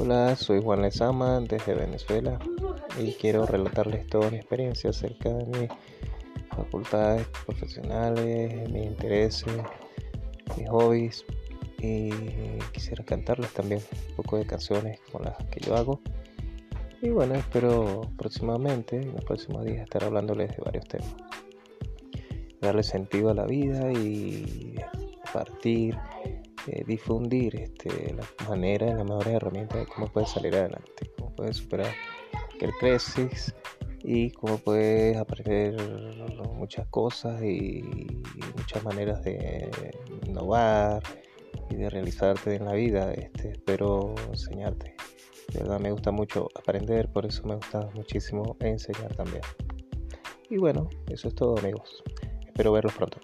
Hola, soy Juan Lezama desde Venezuela y quiero relatarles toda mi experiencia acerca de mis facultades profesionales, mis intereses, mis hobbies y quisiera cantarles también un poco de canciones como las que yo hago. Y bueno, espero próximamente, en los próximos días, estar hablándoles de varios temas. Darle sentido a la vida y partir eh, difundir este, las maneras, las mejores herramientas de cómo puedes salir adelante, cómo puedes superar cualquier crisis y cómo puedes aprender muchas cosas y muchas maneras de innovar y de realizarte en la vida. Este, espero enseñarte. De verdad me gusta mucho aprender, por eso me gusta muchísimo enseñar también. Y bueno, eso es todo amigos. Espero verlos pronto.